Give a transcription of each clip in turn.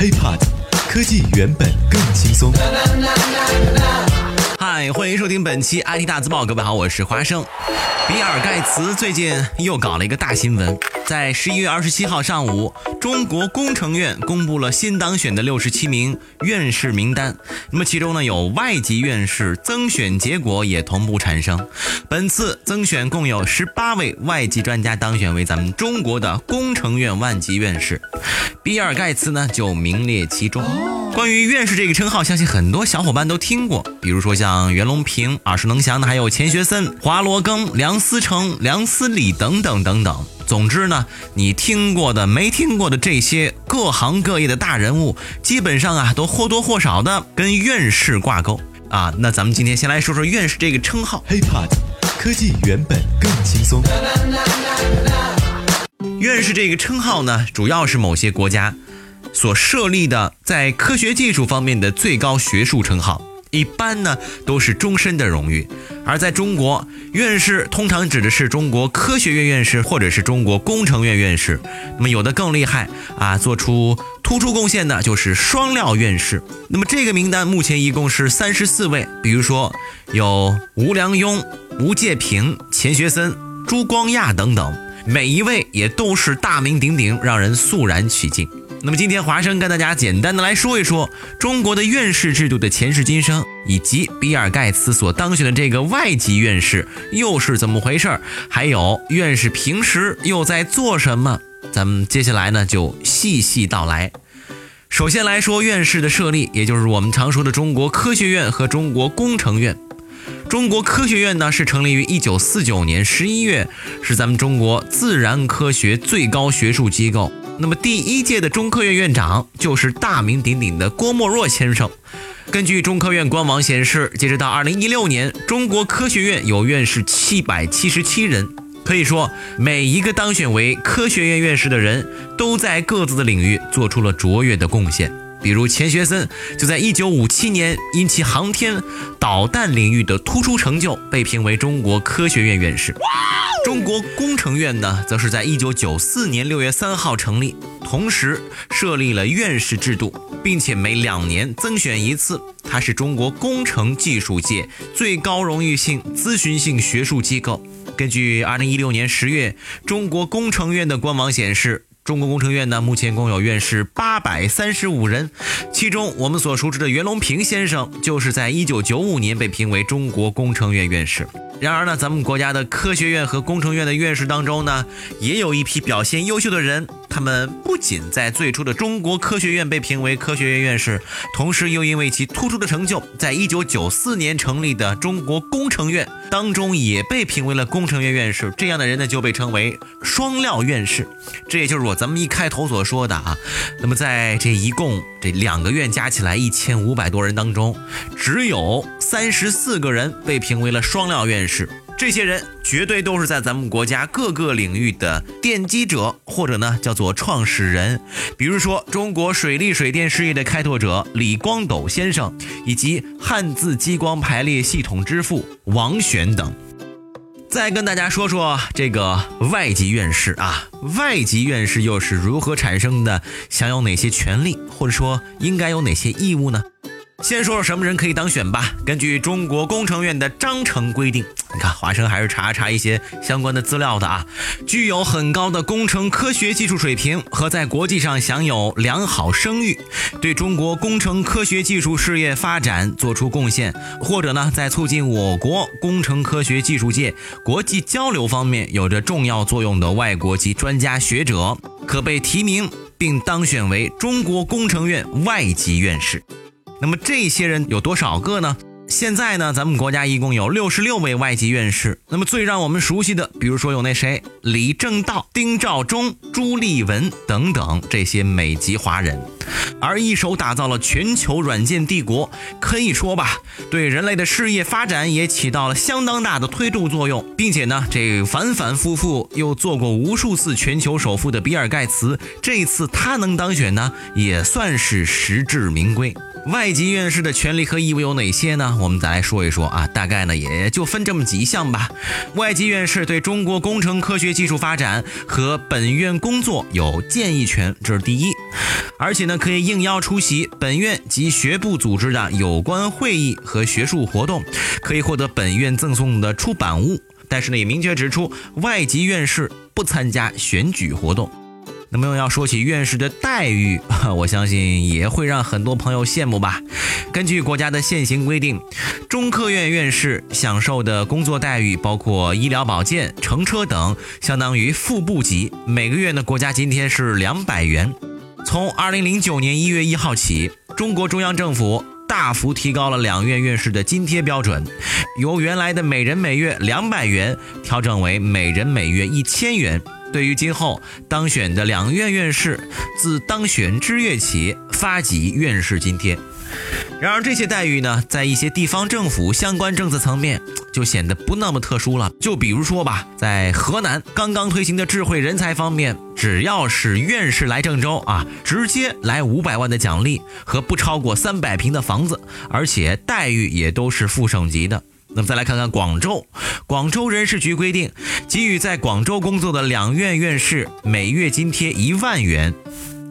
HiPod，科技原本更轻松。嗨，欢迎收听本期 IT 大字报，各位好，我是华生。比尔盖茨最近又搞了一个大新闻，在十一月二十七号上午，中国工程院公布了新当选的六十七名院士名单。那么其中呢，有外籍院士增选结果也同步产生。本次增选共有十八位外籍专家当选为咱们中国的工程院万级院士，比尔盖茨呢就名列其中。关于院士这个称号，相信很多小伙伴都听过，比如说像袁隆平、耳熟能详的，还有钱学森、华罗庚、梁思成、梁思礼等等等等。总之呢，你听过的、没听过的这些各行各业的大人物，基本上啊都或多或少的跟院士挂钩啊。那咱们今天先来说说院士这个称号。HiPod，科技原本更轻松。院士这个称号呢，主要是某些国家所设立的在科学技术方面的最高学术称号，一般呢都是终身的荣誉。而在中国，院士通常指的是中国科学院院士或者是中国工程院院士。那么有的更厉害啊，做出突出贡献的就是双料院士。那么这个名单目前一共是三十四位，比如说有吴良镛、吴介平、钱学森、朱光亚等等。每一位也都是大名鼎鼎，让人肃然起敬。那么今天华生跟大家简单的来说一说中国的院士制度的前世今生，以及比尔盖茨所当选的这个外籍院士又是怎么回事儿，还有院士平时又在做什么。咱们接下来呢就细细道来。首先来说院士的设立，也就是我们常说的中国科学院和中国工程院。中国科学院呢是成立于一九四九年十一月，是咱们中国自然科学最高学术机构。那么第一届的中科院院长就是大名鼎鼎的郭沫若先生。根据中科院官网显示，截止到二零一六年，中国科学院有院士七百七十七人。可以说，每一个当选为科学院院士的人都在各自的领域做出了卓越的贡献。比如钱学森就在1957年因其航天导弹领域的突出成就被评为中国科学院院士。中国工程院呢，则是在1994年6月3号成立，同时设立了院士制度，并且每两年增选一次。它是中国工程技术界最高荣誉性咨询性学术机构。根据2016年10月中国工程院的官网显示。中国工程院呢，目前共有院士八百三十五人，其中我们所熟知的袁隆平先生，就是在一九九五年被评为中国工程院院士。然而呢，咱们国家的科学院和工程院的院士当中呢，也有一批表现优秀的人，他们不仅在最初的中国科学院被评为科学院院士，同时又因为其突出的成就，在一九九四年成立的中国工程院当中也被评为了工程院院士。这样的人呢，就被称为双料院士。这也就是我咱们一开头所说的啊。那么在这一共这两个院加起来一千五百多人当中，只有三十四个人被评为了双料院士。这些人绝对都是在咱们国家各个领域的奠基者，或者呢叫做创始人。比如说中国水利水电事业的开拓者李光斗先生，以及汉字激光排列系统之父王选等。再跟大家说说这个外籍院士啊，外籍院士又是如何产生的？享有哪些权利，或者说应该有哪些义务呢？先说说什么人可以当选吧。根据中国工程院的章程规定，你看华生还是查查一些相关的资料的啊。具有很高的工程科学技术水平和在国际上享有良好声誉，对中国工程科学技术事业发展做出贡献，或者呢在促进我国工程科学技术界国际交流方面有着重要作用的外国籍专家学者，可被提名并当选为中国工程院外籍院士。那么这些人有多少个呢？现在呢，咱们国家一共有六十六位外籍院士。那么最让我们熟悉的，比如说有那谁，李政道、丁肇中、朱立文等等这些美籍华人，而一手打造了全球软件帝国，可以说吧，对人类的事业发展也起到了相当大的推动作用，并且呢，这反反复复又做过无数次全球首富的比尔盖茨，这次他能当选呢，也算是实至名归。外籍院士的权利和义务有哪些呢？我们再来说一说啊，大概呢也就分这么几项吧。外籍院士对中国工程科学技术发展和本院工作有建议权，这是第一。而且呢，可以应邀出席本院及学部组织的有关会议和学术活动，可以获得本院赠送的出版物。但是呢，也明确指出，外籍院士不参加选举活动。那么要说起院士的待遇，我相信也会让很多朋友羡慕吧。根据国家的现行规定，中科院院士享受的工作待遇包括医疗保健、乘车等，相当于副部级，每个月呢国家津贴是两百元。从二零零九年一月一号起，中国中央政府。大幅提高了两院院士的津贴标准，由原来的每人每月两百元调整为每人每月一千元。对于今后当选的两院院士，自当选之月起发给院士津贴。然而这些待遇呢，在一些地方政府相关政策层面就显得不那么特殊了。就比如说吧，在河南刚刚推行的智慧人才方面，只要是院士来郑州啊，直接来五百万的奖励和不超过三百平的房子，而且待遇也都是副省级的。那么再来看看广州，广州人事局规定，给予在广州工作的两院院士每月津贴一万元。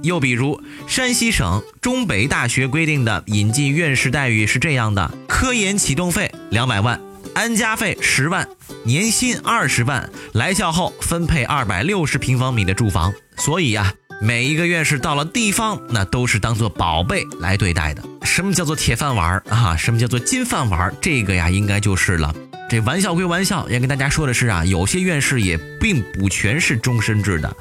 又比如，山西省中北大学规定的引进院士待遇是这样的：科研启动费两百万，安家费十万，年薪二十万，来校后分配二百六十平方米的住房。所以呀，每一个院士到了地方，那都是当做宝贝来对待的。什么叫做铁饭碗啊？什么叫做金饭碗？这个呀，应该就是了。这玩笑归玩笑，要跟大家说的是啊，有些院士也并不全是终身制的。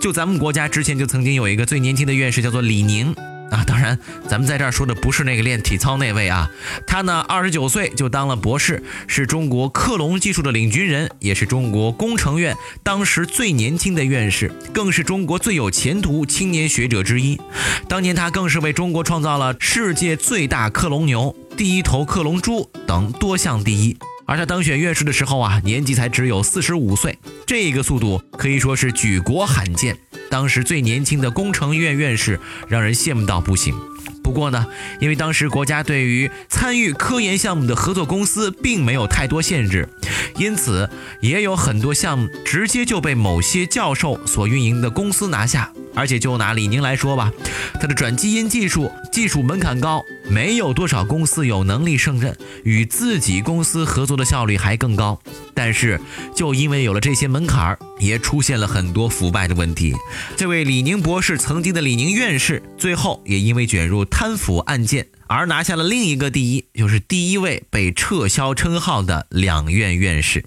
就咱们国家之前就曾经有一个最年轻的院士，叫做李宁啊。当然，咱们在这儿说的不是那个练体操那位啊。他呢，二十九岁就当了博士，是中国克隆技术的领军人，也是中国工程院当时最年轻的院士，更是中国最有前途青年学者之一。当年他更是为中国创造了世界最大克隆牛、第一头克隆猪等多项第一。而他当选院士的时候啊，年纪才只有四十五岁，这个速度可以说是举国罕见。当时最年轻的工程院院士，让人羡慕到不行。不过呢，因为当时国家对于参与科研项目的合作公司并没有太多限制，因此也有很多项目直接就被某些教授所运营的公司拿下。而且就拿李宁来说吧，他的转基因技术技术门槛高，没有多少公司有能力胜任，与自己公司合作的效率还更高。但是就因为有了这些门槛儿，也出现了很多腐败的问题。这位李宁博士，曾经的李宁院士，最后也因为卷入入贪腐案件而拿下了另一个第一，就是第一位被撤销称号的两院院士。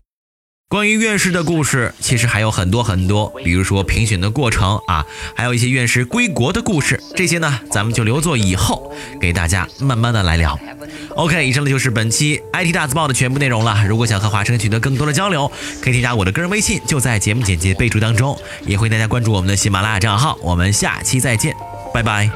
关于院士的故事，其实还有很多很多，比如说评选的过程啊，还有一些院士归国的故事，这些呢，咱们就留作以后给大家慢慢的来聊。OK，以上呢就是本期 IT 大字报的全部内容了。如果想和华生取得更多的交流，可以添加我的个人微信，就在节目简介备注当中，也欢迎大家关注我们的喜马拉雅账号。我们下期再见，拜拜。